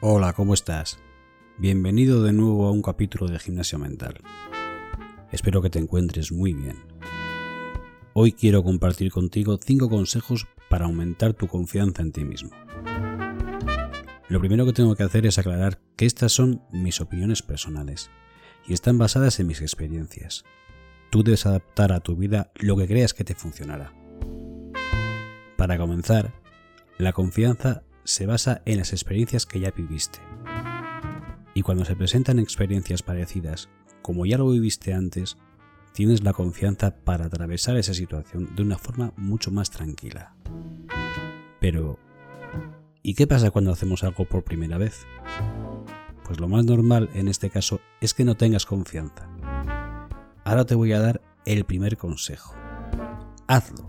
Hola, ¿cómo estás? Bienvenido de nuevo a un capítulo de Gimnasio Mental. Espero que te encuentres muy bien. Hoy quiero compartir contigo 5 consejos para aumentar tu confianza en ti mismo. Lo primero que tengo que hacer es aclarar que estas son mis opiniones personales y están basadas en mis experiencias. Tú debes adaptar a tu vida lo que creas que te funcionará. Para comenzar, la confianza se basa en las experiencias que ya viviste. Y cuando se presentan experiencias parecidas, como ya lo viviste antes, tienes la confianza para atravesar esa situación de una forma mucho más tranquila. Pero, ¿y qué pasa cuando hacemos algo por primera vez? Pues lo más normal en este caso es que no tengas confianza. Ahora te voy a dar el primer consejo. Hazlo.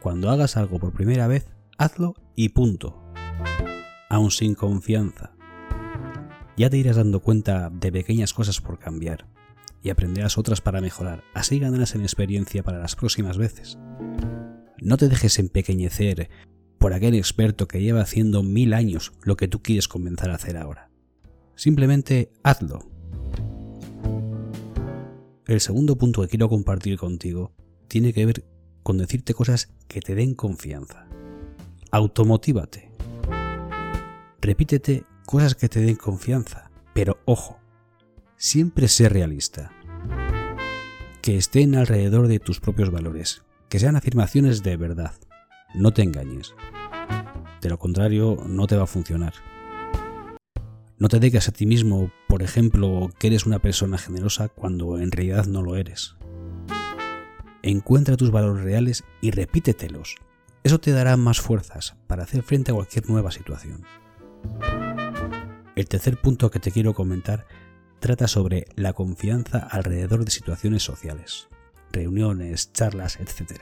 Cuando hagas algo por primera vez, hazlo y punto. Aún sin confianza. Ya te irás dando cuenta de pequeñas cosas por cambiar y aprenderás otras para mejorar. Así ganarás en experiencia para las próximas veces. No te dejes empequeñecer por aquel experto que lleva haciendo mil años lo que tú quieres comenzar a hacer ahora. Simplemente hazlo. El segundo punto que quiero compartir contigo tiene que ver con decirte cosas que te den confianza. Automotívate. Repítete cosas que te den confianza, pero ojo, siempre sé realista. Que estén alrededor de tus propios valores, que sean afirmaciones de verdad. No te engañes. De lo contrario, no te va a funcionar. No te digas a ti mismo, por ejemplo, que eres una persona generosa cuando en realidad no lo eres. Encuentra tus valores reales y repítetelos eso te dará más fuerzas para hacer frente a cualquier nueva situación. El tercer punto que te quiero comentar trata sobre la confianza alrededor de situaciones sociales, reuniones, charlas, etc.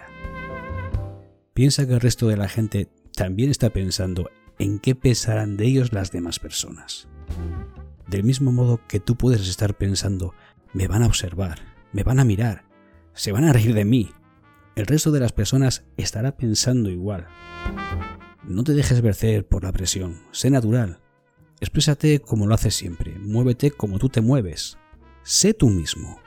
Piensa que el resto de la gente también está pensando en qué pensarán de ellos las demás personas. Del mismo modo que tú puedes estar pensando, me van a observar, me van a mirar, se van a reír de mí, el resto de las personas estará pensando igual. No te dejes vencer por la presión, sé natural. Exprésate como lo haces siempre, muévete como tú te mueves. Sé tú mismo.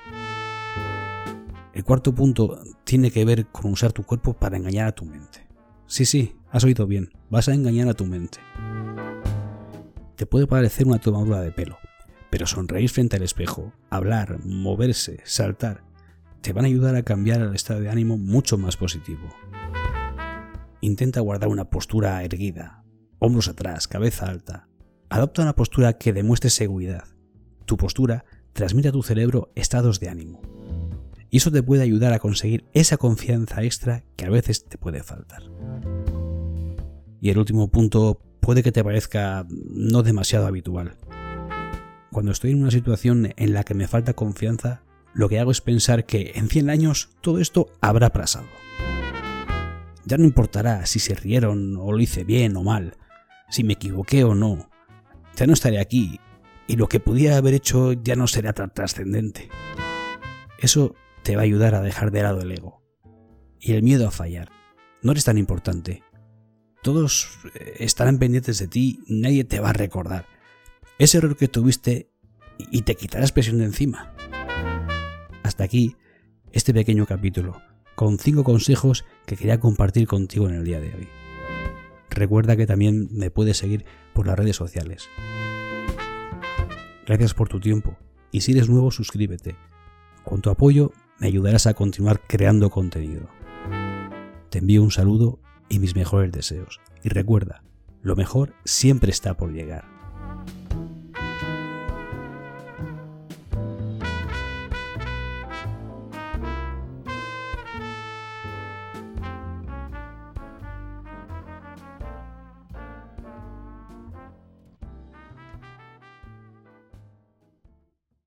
El cuarto punto tiene que ver con usar tu cuerpo para engañar a tu mente. Sí, sí, has oído bien, vas a engañar a tu mente. Te puede parecer una tomadura de pelo, pero sonreír frente al espejo, hablar, moverse, saltar, te van a ayudar a cambiar el estado de ánimo mucho más positivo. Intenta guardar una postura erguida, hombros atrás, cabeza alta. Adopta una postura que demuestre seguridad. Tu postura transmite a tu cerebro estados de ánimo. Y eso te puede ayudar a conseguir esa confianza extra que a veces te puede faltar. Y el último punto puede que te parezca no demasiado habitual. Cuando estoy en una situación en la que me falta confianza, lo que hago es pensar que en 100 años todo esto habrá pasado. Ya no importará si se rieron o lo hice bien o mal, si me equivoqué o no. Ya no estaré aquí y lo que pudiera haber hecho ya no será tan trascendente. Eso te va a ayudar a dejar de lado el ego y el miedo a fallar. No eres tan importante. Todos eh, estarán pendientes de ti, nadie te va a recordar. Ese error que tuviste y te quitarás presión de encima. Aquí este pequeño capítulo, con 5 consejos que quería compartir contigo en el día de hoy. Recuerda que también me puedes seguir por las redes sociales. Gracias por tu tiempo y si eres nuevo suscríbete. Con tu apoyo me ayudarás a continuar creando contenido. Te envío un saludo y mis mejores deseos. Y recuerda, lo mejor siempre está por llegar.